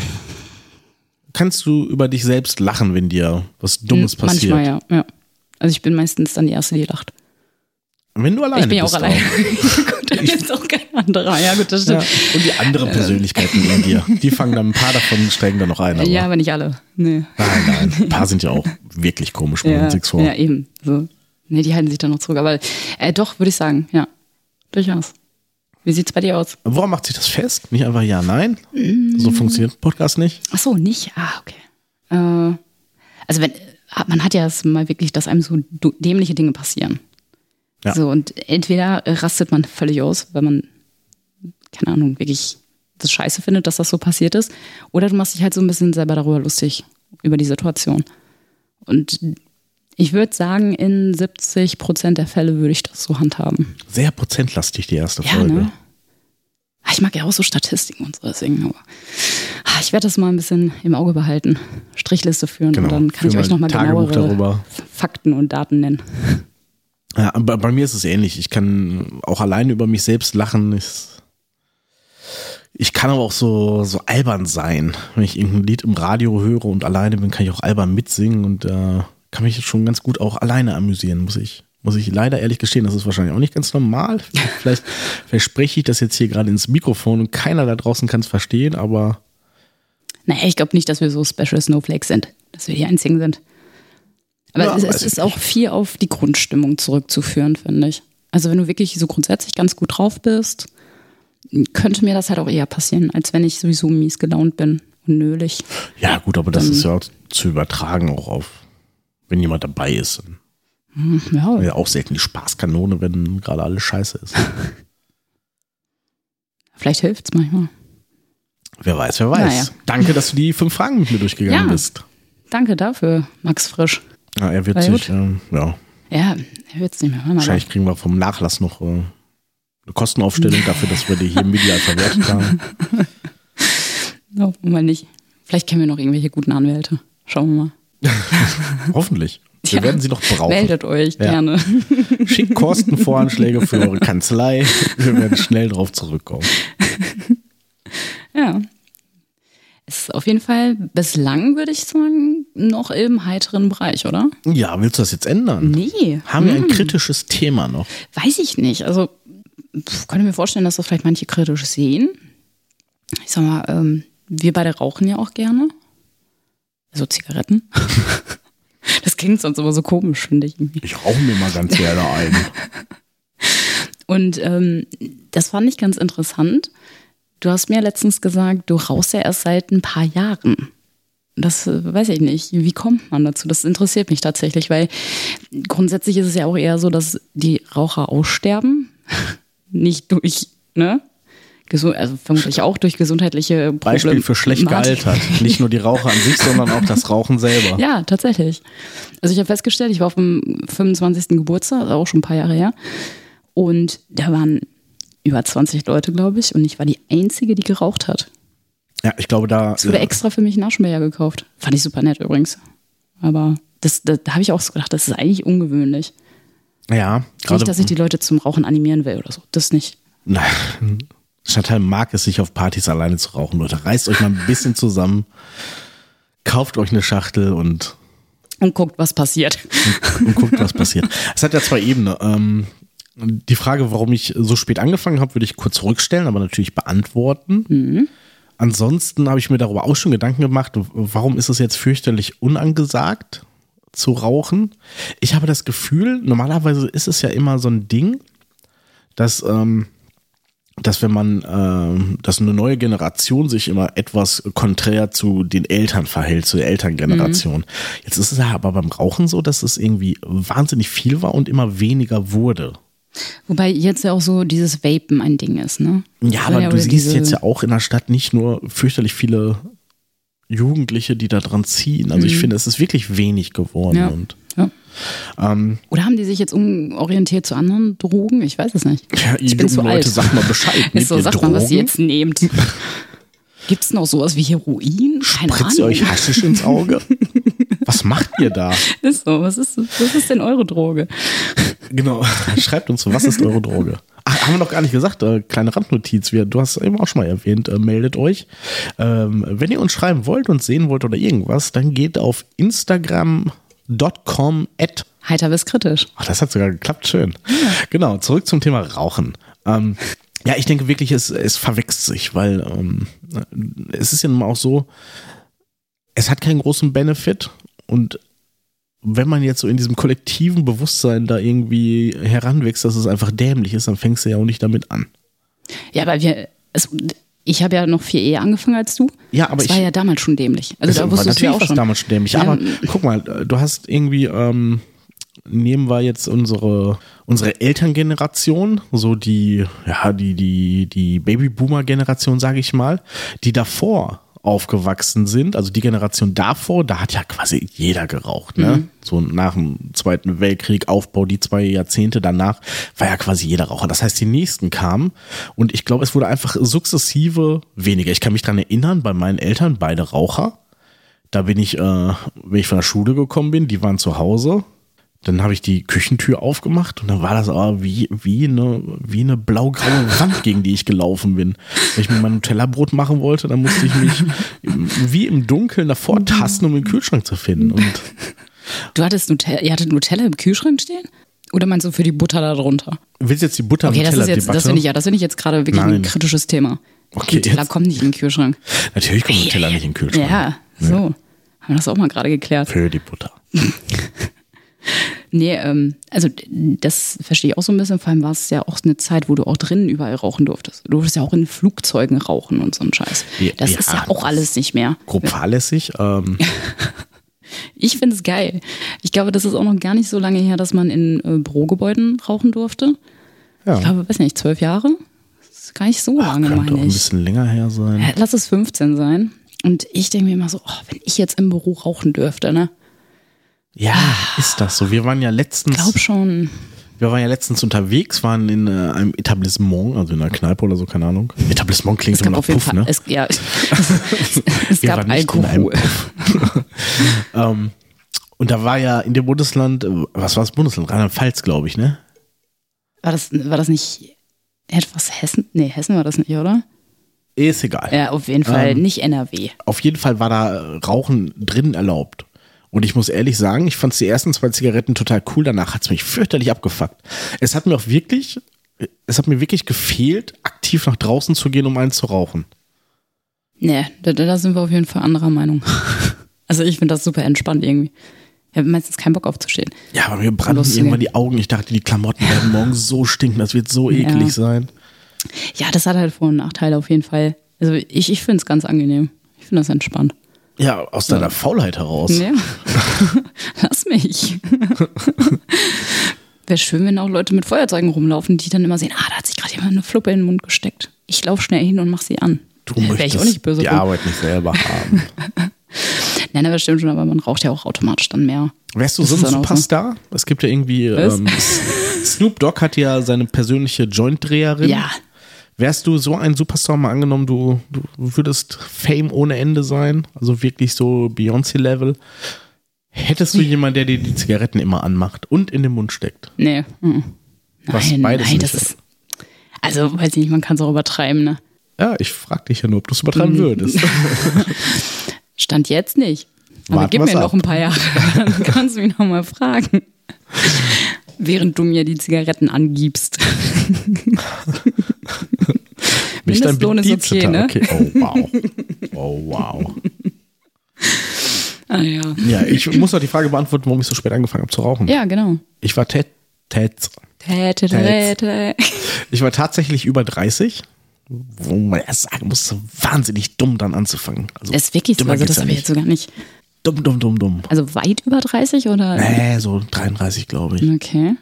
Kannst du über dich selbst lachen, wenn dir was Dummes Hm, passiert? Manchmal ja, ja. Also ich bin meistens dann die Erste, die lacht. Wenn du alleine ich bin ja auch bist. alleine. gut, dann ist auch kein anderer. Ja gut, das Ja. stimmt. Und die anderen Persönlichkeiten in dir, die fangen dann, ein paar davon steigen dann noch ein. Aber Ja, aber nicht alle. Nee. Nein, nein, ein paar sind ja auch wirklich komisch, machen Ja, nichts vor. ja, eben. So. Nee, die halten sich dann noch zurück. Aber äh, doch, würde ich sagen, ja. Durchaus. Wie sieht's bei dir aus? Woran macht sich das fest? Nicht einfach ja, nein? Mm. So funktioniert ein Podcast nicht. Ach so, nicht? Ah, okay. Äh, also wenn, hat- man hat ja es mal wirklich, dass einem so dämliche Dinge passieren. Ja. So, und entweder rastet man völlig aus, weil man keine Ahnung, wirklich das scheiße findet, dass das so passiert ist. Oder du machst dich halt so ein bisschen selber darüber lustig, über die Situation. Und ich würde sagen, in 70 Prozent der Fälle würde ich das so handhaben. Sehr prozentlastig, die erste Ja, Folge. ne? Ah, Ich mag ja auch so Statistiken und so, deswegen. Aber ah, ich werde das mal ein bisschen im Auge behalten, Strichliste führen Genau. und dann kann Führ ich euch mal nochmal genauere darüber. Fakten und Daten nennen. Ja, bei, bei mir ist es ähnlich. Ich kann auch alleine über mich selbst lachen. Ich, ich kann aber auch so, so albern sein. Wenn ich irgendein Lied im Radio höre und alleine bin, kann ich auch albern mitsingen und äh, kann mich schon ganz gut auch alleine amüsieren, muss ich. Muss ich leider ehrlich gestehen, das ist wahrscheinlich auch nicht ganz normal. Vielleicht verspreche ich das jetzt hier gerade ins Mikrofon und keiner da draußen kann es verstehen, aber Naja, ich glaube nicht, dass wir so Special Snowflakes sind, dass wir die einzigen sind. Aber Ja, es, es ist auch viel auf die Grundstimmung zurückzuführen, finde ich. Also wenn du wirklich so grundsätzlich ganz gut drauf bist, könnte mir das halt auch eher passieren, als wenn ich sowieso mies gelaunt bin und nölig. ja gut, aber das Dann- ist ja auch zu übertragen auch auf, wenn jemand dabei ist. Ja, Ja, auch selten die Spaßkanone, wenn gerade alles scheiße ist. vielleicht hilft es manchmal. Wer weiß, wer weiß. Naja. Danke, dass du die fünf Fragen mit mir durchgegangen Ja. bist. Danke dafür, Max Frisch. Ja, er wird sich, ähm, ja, Ja, er wird es nicht mehr hören, wahrscheinlich kriegen wir vom Nachlass noch äh, eine Kostenaufstellung dafür, dass wir die hier medial verwertet haben. no, mal nicht. Vielleicht kennen wir noch irgendwelche guten Anwälte. Schauen wir mal. Hoffentlich. Wir Ja. werden sie noch brauchen. Meldet euch Ja. gerne. Schickt Kostenvoranschläge für eure Kanzlei. Wir werden schnell drauf zurückkommen. Ja. Es ist auf jeden Fall bislang, würde ich sagen, noch im heiteren Bereich, oder? Ja, willst du das jetzt ändern? Nee. Haben wir ein kritisches Thema noch? Weiß ich nicht. Also, pf, könnte mir vorstellen, dass das vielleicht manche kritisch sehen. Ich sag mal, ähm, wir beide rauchen ja auch gerne. Also Zigaretten. Das klingt sonst immer so komisch, finde ich. Irgendwie. Ich rauche mir mal ganz gerne ein. Und ähm, das fand ich ganz interessant. Du hast mir letztens gesagt, du rauchst ja erst seit ein paar Jahren. Das äh, weiß ich nicht. Wie kommt man dazu? Das interessiert mich tatsächlich, weil grundsätzlich ist es ja auch eher so, dass die Raucher aussterben. Nicht durch, ne? Gesu- Also vermutlich auch durch gesundheitliche Probleme. Beispiel für schlecht gealtert. Nicht nur die Raucher an sich, sondern auch das Rauchen selber. Ja, tatsächlich. Also ich habe festgestellt, ich war auf dem 25. Geburtstag, also auch schon ein paar Jahre her. Und da waren über 20 Leute, glaube ich. Und ich war die Einzige, die geraucht hat. Ja, ich glaube, da. Es wurde extra für mich ein Aschenbecher gekauft. Fand ich super nett übrigens. Aber das, das, da habe ich auch so gedacht, das ist eigentlich ungewöhnlich. ja, gerade. Nicht, dass ich die Leute zum Rauchen animieren will oder so. Das nicht. Nein. Chantal mag es, sich auf Partys alleine zu rauchen. Leute, reißt euch mal ein bisschen zusammen, kauft euch eine Schachtel und, Und guckt, was passiert. und guckt, was passiert. Es hat ja zwei Ebenen. Ähm, die Frage, warum ich so spät angefangen habe, würde ich kurz zurückstellen, aber natürlich beantworten. Ansonsten habe ich mir darüber auch schon Gedanken gemacht, warum ist es jetzt fürchterlich unangesagt zu rauchen? Ich habe das Gefühl, normalerweise ist es ja immer so ein Ding, dass, ähm, dass wenn man, ähm, dass eine neue Generation sich immer etwas konträr zu den Eltern verhält, zu der Elterngeneration. Jetzt ist es ja aber beim Rauchen so, dass es irgendwie wahnsinnig viel war und immer weniger wurde. Wobei jetzt ja auch so dieses Vapen ein Ding ist, ne? Ja, aber Oder du siehst jetzt ja auch in der Stadt nicht nur fürchterlich viele Jugendliche, die da dran ziehen. Also ich finde, es ist wirklich wenig geworden. Mhm. Ja. Und ja. ähm, Oder haben die sich jetzt umorientiert zu anderen Drogen? Ich weiß es nicht. ja, ihr Ich bin zu Leute, alt. sagt mal Bescheid. Ist so, ihr sagt mal, was ihr Drogen? jetzt nehmt. Gibt es noch sowas wie Heroin? Keine Spritzt ihr Ahnung. euch Haschisch ins Auge? Was macht ihr da? Ist so, was ist, was ist denn eure Droge? Genau, schreibt uns, was ist eure Droge? Ach, haben wir noch gar nicht gesagt, äh, kleine Randnotiz, wir, du hast eben auch schon mal erwähnt, äh, meldet euch. Ähm, wenn ihr uns schreiben wollt und sehen wollt oder irgendwas, dann geht auf instagram.com at Heiter bis kritisch. Ach, das hat sogar geklappt, schön. Genau, zurück zum Thema Rauchen. Ähm, ja, ich denke wirklich, es, es verwechselt sich, weil ähm, es ist ja nun mal auch so, es hat keinen großen Benefit und wenn man jetzt so in diesem kollektiven Bewusstsein da irgendwie heranwächst, dass es einfach dämlich ist, dann fängst du ja auch nicht damit an. Ja, weil wir, es, ich habe ja noch viel eher angefangen als du. Ja, aber das war ich- ja damals schon dämlich. Also da war du ja natürlich auch schon. damals schon dämlich. Ja, Aber ähm, guck mal, du hast irgendwie ähm, nehmen wir jetzt unsere, unsere Elterngeneration, so die, ja, die, die, die Babyboomer-Generation, sage ich mal, die davor aufgewachsen sind, also die Generation davor, da hat ja quasi jeder geraucht, ne? Mhm. So nach dem Zweiten Weltkrieg, Aufbau, die zwei Jahrzehnte danach, war ja quasi jeder Raucher. Das heißt, die nächsten kamen und ich glaube, es wurde einfach sukzessive weniger. Ich kann mich dran erinnern, bei meinen Eltern, beide Raucher. Da bin ich, äh, wenn ich von der Schule gekommen bin, die waren zu Hause, dann habe ich die Küchentür aufgemacht und dann war das aber wie, wie eine, wie eine blau-graue Wand, gegen die ich gelaufen bin. Wenn ich mir mein Nutella-Brot machen wollte, dann musste ich mich wie im Dunkeln davor tasten, um den Kühlschrank zu finden. Und du hattest Nutella, ihr hattet Nutella im Kühlschrank stehen? Oder meinst du für die Butter da drunter? Willst du jetzt die Butter okay, Nutella das ist jetzt, das finde ich ja, das finde ich jetzt gerade wirklich Nein. ein kritisches Thema. Okay, Nutella jetzt. kommt nicht in den Kühlschrank. Natürlich kommt Nutella nicht in den Kühlschrank. Ja, so. Ja. Haben wir das auch mal gerade geklärt. Für die Butter. Nee, ähm, also das verstehe ich auch so ein bisschen. Vor allem war es ja auch eine Zeit, wo du auch drinnen überall rauchen durftest. Du durftest ja auch in Flugzeugen rauchen und so ein Scheiß. Das ja, ist ja auch alles nicht mehr. Grob fahrlässig. Ähm. ich finde es geil. Ich glaube, das ist auch noch gar nicht so lange her, dass man in äh, Bürogebäuden rauchen durfte. Ja. Ich glaube, weiß nicht, zwölf Jahre? Das ist gar nicht so Ach, lange, meine ich. Könnte auch ein bisschen länger her sein. Lass es 15 sein. Und ich denke mir immer so, oh, wenn ich jetzt im Büro rauchen dürfte, ne? Ja, ist das so. Wir waren ja letztens. Ich glaube schon. Wir waren ja letztens unterwegs, waren in äh, einem Etablissement, also in einer Kneipe oder so, keine Ahnung. Etablissement klingt immer nach Puff, Fall, ne? Es, ja, es, es gab Alkohol. ähm, und da war ja in dem Bundesland, äh, was war das Bundesland? Rheinland-Pfalz, glaube ich, ne? War das, war das nicht etwas Hessen? Nee, Hessen war das nicht, oder? Ist egal. Ja, auf jeden Fall ähm, nicht NRW. Auf jeden Fall war da Rauchen drinnen erlaubt. Und ich muss ehrlich sagen, ich fand die ersten zwei Zigaretten total cool. Danach hat es mich fürchterlich abgefuckt. Es hat mir auch wirklich, es hat mir wirklich gefehlt, aktiv nach draußen zu gehen, um einen zu rauchen. Nee, da, da sind wir auf jeden Fall anderer Meinung. Also ich finde das super entspannt irgendwie. Ich habe meistens keinen Bock aufzustehen. Ja, aber mir brannten irgendwann die Augen. Ich dachte, die Klamotten werden morgen so stinken, das wird so eklig ja. sein. Ja, das hat halt Vor- und Nachteile auf jeden Fall. Also ich, ich finde es ganz angenehm. Ich finde das entspannt. Ja, aus deiner ja. Faulheit heraus. Ja. Lass mich. Wäre schön, wenn auch Leute mit Feuerzeugen rumlaufen, die dann immer sehen, ah, da hat sich gerade jemand eine Fluppe in den Mund gesteckt. Ich laufe schnell hin und mache sie an. Du möchtest ich auch nicht böse die rum. Arbeit nicht selber haben. Nein, aber stimmt schon, aber man raucht ja auch automatisch dann mehr. Wärst du so ein Superstar? So? Es gibt ja irgendwie, ähm, Snoop Dogg hat ja seine persönliche Joint-Dreherin. Ja, Wärst du so ein Superstar, mal angenommen, du, du würdest Fame ohne Ende sein, also wirklich so Beyoncé-Level, hättest du jemanden, der dir die Zigaretten immer anmacht und in den Mund steckt? Nee. Mhm. Was nein, beides nein, nicht ist, Also, weiß ich nicht, man kann es auch übertreiben, ne? Ja, ich frag dich ja nur, ob du es übertreiben mhm. würdest. Stand jetzt nicht. Aber Warten gib mir ab. noch ein paar Jahre, dann kannst du mich noch mal fragen. Während du mir die Zigaretten angibst. Mindestlohn ist okay, ne? Okay. Oh, wow. Oh, wow. Ah, ja. ja, ich muss noch die Frage beantworten, warum ich so spät angefangen habe zu rauchen. Ja, genau. Ich war tät, tät, tät, Ich war tatsächlich über 30, wo man erst sagen muss, so wahnsinnig dumm dann anzufangen. Also, das ist wirklich so, also das habe ich jetzt sogar nicht. Dumm, dumm, dumm, dumm. Also weit über 30 oder? Nee, so 33, glaube ich. Okay.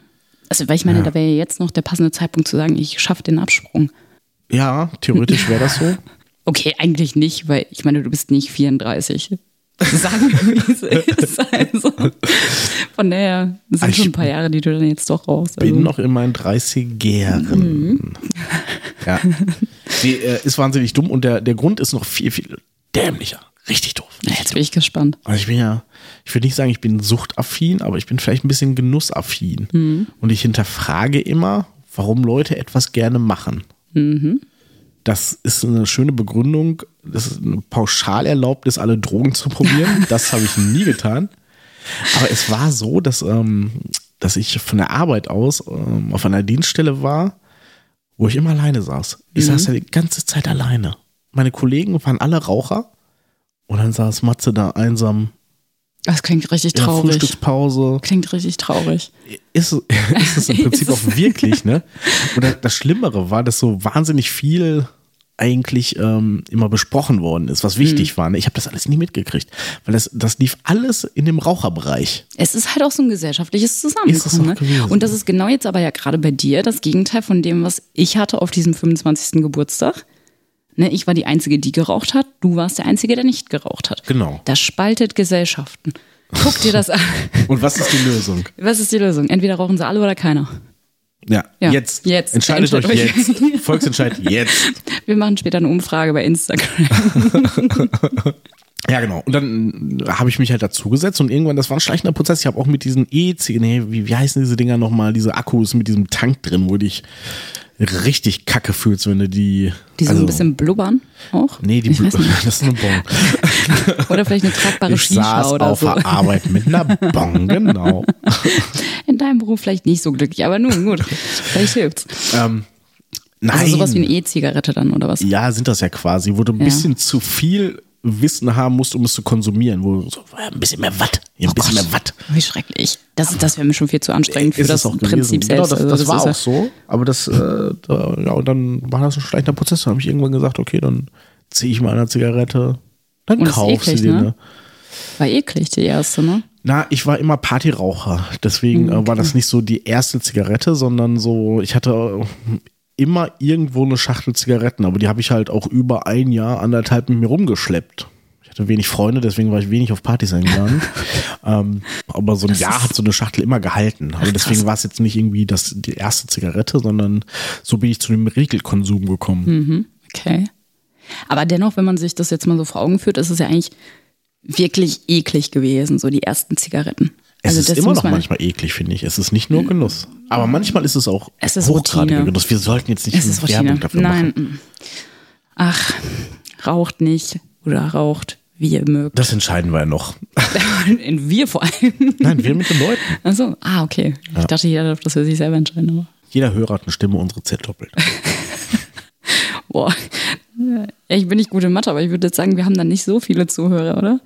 Also, weil ich meine, ja. da wäre jetzt noch der passende Zeitpunkt zu sagen, ich schaffe den Absprung. Ja, theoretisch wäre das so. Okay, eigentlich nicht, weil ich meine, du bist nicht 34. Sagen wir, wie es ist. Also, von daher sind also schon ein paar Jahre, die du dann jetzt doch raus. Also. bin noch in meinen 30 Jahren. Mhm. Ja. Die, äh, ist wahnsinnig dumm und der, der Grund ist noch viel, viel dämlicher. Richtig doof. Ja, jetzt bin ich gespannt. Also ich bin ja, ich würde nicht sagen, ich bin suchtaffin, aber ich bin vielleicht ein bisschen genussaffin. Mhm. Und ich hinterfrage immer, warum Leute etwas gerne machen. Mhm. Das ist eine schöne Begründung. Das ist eine Pauschalerlaubnis, alle Drogen zu probieren. Das habe ich nie getan. Aber es war so, dass, ähm, dass ich von der Arbeit aus ähm, auf einer Dienststelle war, wo ich immer alleine saß. Ich mhm. saß ja die ganze Zeit alleine. Meine Kollegen waren alle Raucher und dann saß Matze da einsam das klingt richtig traurig. Frühstückspause. Klingt richtig traurig. Ist, ist es im Prinzip auch wirklich, ne? Und das Schlimmere war, dass so wahnsinnig viel eigentlich ähm, immer besprochen worden ist, was wichtig war. ne? Ich habe das alles nie mitgekriegt, weil das, das lief alles in dem Raucherbereich. Es ist halt auch so ein gesellschaftliches Zusammenkommen. Ne? Und das ist genau jetzt aber ja gerade bei dir das Gegenteil von dem, was ich hatte auf diesem 25. Geburtstag. Ne, ich war die Einzige, die geraucht hat. Du warst der Einzige, der nicht geraucht hat. Genau. Das spaltet Gesellschaften. Guck dir das an. Und was ist die Lösung? Was ist die Lösung? Entweder rauchen sie alle oder keiner. Ja, Ja, jetzt. jetzt. Entscheidet euch jetzt. Volksentscheid jetzt. Wir machen später eine Umfrage bei Instagram. Ja, genau. Und dann äh, habe ich mich halt dazugesetzt und irgendwann, das war ein schleichender Prozess. Ich habe auch mit diesen E-Zigaretten, nee, wie, wie heißen diese Dinger nochmal, diese Akkus mit diesem Tank drin, wo du dich richtig kacke fühlst, wenn du die. Die so also, ein bisschen blubbern auch. Nee, die nicht. das ist eine Bon. Oder vielleicht eine tragbare Ich Shisha saß oder auf so. der Arbeit mit einer Bon, genau. In deinem Beruf vielleicht nicht so glücklich, aber nun gut. Vielleicht hilft's. Ähm, nein. Also sowas wie eine E-Zigarette dann oder was? Ja, sind das ja quasi, wo du ein Ja. bisschen zu viel Wissen haben musst, um es zu konsumieren. Wo so ein bisschen mehr Watt, ein bisschen mehr Watt. Wie schrecklich. Das, das wäre mir schon viel zu anstrengend für das Prinzip gewesen. Genau, selbst. das, Also das, war ist auch so. Aber das, äh, da, ja, und dann war das ein schleichender Prozess. Da habe ich irgendwann gesagt, okay, dann ziehe ich mal eine Zigarette, dann Und das kauf eklig, sie dir. ne? War eklig, die erste, ne? Na, ich war immer Partyraucher. Deswegen Mhm, äh, war das nicht so die erste Zigarette, sondern so, ich hatte immer irgendwo eine Schachtel Zigaretten, aber die habe ich halt auch über ein Jahr, anderthalb mit mir rumgeschleppt. Ich hatte wenig Freunde, deswegen war ich wenig auf Partys eingeladen. ähm, aber so ein Jahr hat so eine Schachtel immer gehalten. Aber deswegen war es jetzt nicht irgendwie das, die erste Zigarette, sondern so bin ich zu dem Regelkonsum gekommen. Mhm. Okay. Aber dennoch, wenn man sich das jetzt mal so vor Augen führt, ist es ja eigentlich wirklich eklig gewesen, so die ersten Zigaretten. Es Also ist immer noch man- manchmal eklig, finde ich. Es ist nicht nur Genuss. Aber manchmal ist es auch Es ist hochgradiger Routine. Genuss. Wir sollten jetzt nicht Es ist Werbung dafür Nein. machen. mm. Ach, raucht nicht oder raucht, wie ihr mögt. Das entscheiden wir ja noch. In wir vor allem. Nein, wir mit den Leuten. Achso, ah, okay. Ich dachte, jeder darf das für sich selber entscheiden. Aber. Jeder Hörer hat eine Stimme, unsere zählt doppelt. Boah. Ja, ich bin nicht gut in Mathe, aber ich würde jetzt sagen, wir haben da nicht so viele Zuhörer, oder?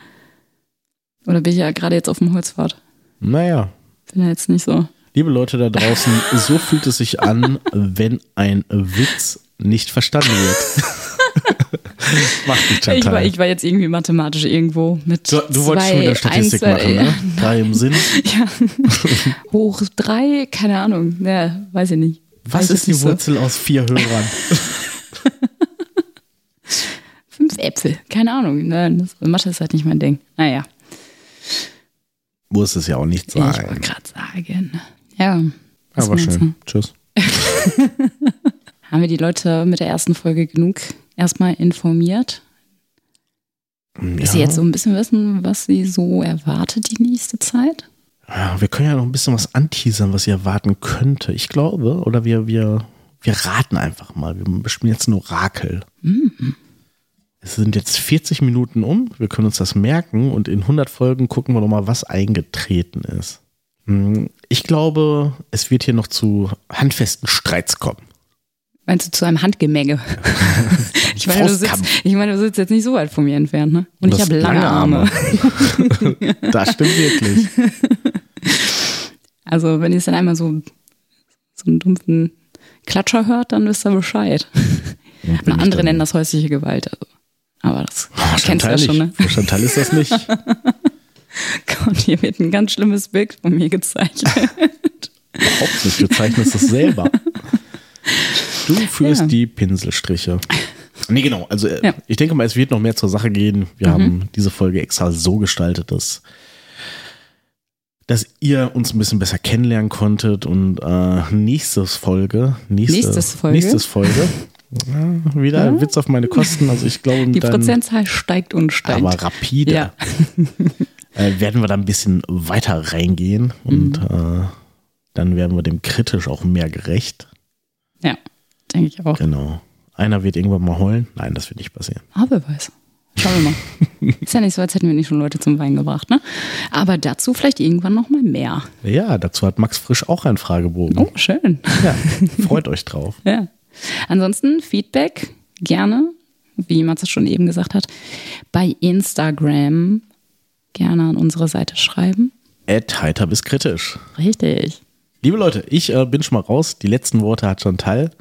Oder bin ich ja gerade jetzt auf dem Holzpfad? Naja, Bin ja jetzt nicht so. liebe Leute da draußen, so fühlt es sich an, wenn ein Witz nicht verstanden wird. Macht nicht Ich war, ich war jetzt irgendwie mathematisch irgendwo mit. Du, du wolltest schon wieder zwei Statistik Einzel- machen, ne? Drei im Sinn. Ja. Hoch drei, keine Ahnung. Ja, weiß ich nicht. Was Weiß ist die nicht so. Wurzel aus vier Hörern? Fünf Äpfel, keine Ahnung. Nein, das, Mathe ist halt nicht mein Ding. Naja, Muss es ja auch nicht ich wollte sein. gerade sagen. Ja. was Aber schön. Tschüss. Haben wir die Leute mit der ersten Folge genug erstmal informiert? Dass sie Ja. jetzt so ein bisschen wissen, was sie so erwartet die nächste Zeit? Ja, wir können ja noch ein bisschen was anteasern, was ihr erwarten könnte. Ich glaube, oder wir, wir, wir raten einfach mal. Wir spielen jetzt ein Orakel. Es sind jetzt 40 Minuten um. Wir können uns das merken und in 100 Folgen gucken wir noch mal, was eingetreten ist. Hm, Ich glaube, es wird hier noch zu handfesten Streits kommen. Meinst du zu einem Handgemenge? ich, meine, du sitzt, ich meine, du sitzt jetzt nicht so weit von mir entfernt, ne? Und Das ich habe lange, Arme. das stimmt wirklich. Also, wenn ihr es dann einmal so, so einen dumpfen Klatscher hört, dann wisst ihr Bescheid. Andere nennen das häusliche Gewalt. Also. Aber das Oh, kennst du ja schon, ne? Für Chantal ist das nicht. Und hier wird ein ganz schlimmes Bild von mir gezeichnet. Überhaupt nicht. Du zeichnest es selber. Du führst Ja. die Pinselstriche. Nee, genau. Also äh, Ja. Mhm. ich denke mal, es wird noch mehr zur Sache gehen. Wir haben diese Folge extra so gestaltet, dass, dass ihr uns ein bisschen besser kennenlernen konntet und äh, nächstes Folge, nächste, Nächstes Folge? nächstes Folge, ja, wieder ein Witz auf meine Kosten. Also ich glaube, Die Prozentzahl steigt und steigt. aber rapide Ja. äh, werden wir da ein bisschen weiter reingehen und Mhm. äh, dann werden wir dem kritisch auch mehr gerecht. ja, denke ich auch. Genau. Einer wird irgendwann mal heulen. Nein, das wird nicht passieren. Aber wer weiß. Schauen wir mal. Ist ja nicht so, als hätten wir nicht schon Leute zum Wein gebracht, ne? Aber dazu vielleicht irgendwann noch mal mehr. Ja, dazu hat Max Frisch auch einen Fragebogen. Oh, schön. Ja, freut euch drauf. Ja. Ansonsten Feedback gerne, wie Matze schon eben gesagt hat, bei Instagram gerne an unsere Seite schreiben. Ed heiter bis kritisch. Richtig. Liebe Leute, ich äh, bin schon mal raus. Die letzten Worte hat schon Teil.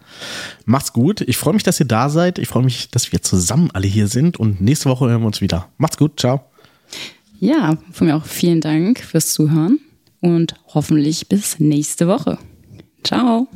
Macht's gut. Ich freue mich, dass ihr da seid. Ich freue mich, dass wir zusammen alle hier sind. Und nächste Woche hören wir uns wieder. Macht's gut. Ciao. Ja, von mir auch vielen Dank fürs Zuhören und hoffentlich bis nächste Woche. Ciao.